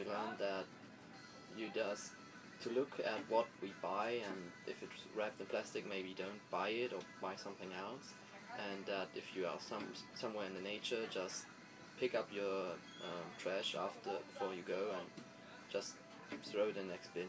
we learn that you just to look at what we buy and if it's wrapped in plastic maybe don't buy it or buy something else. And that if you are some somewhere in the nature just pick up your um, trash after before you go and just throw it in the next bin.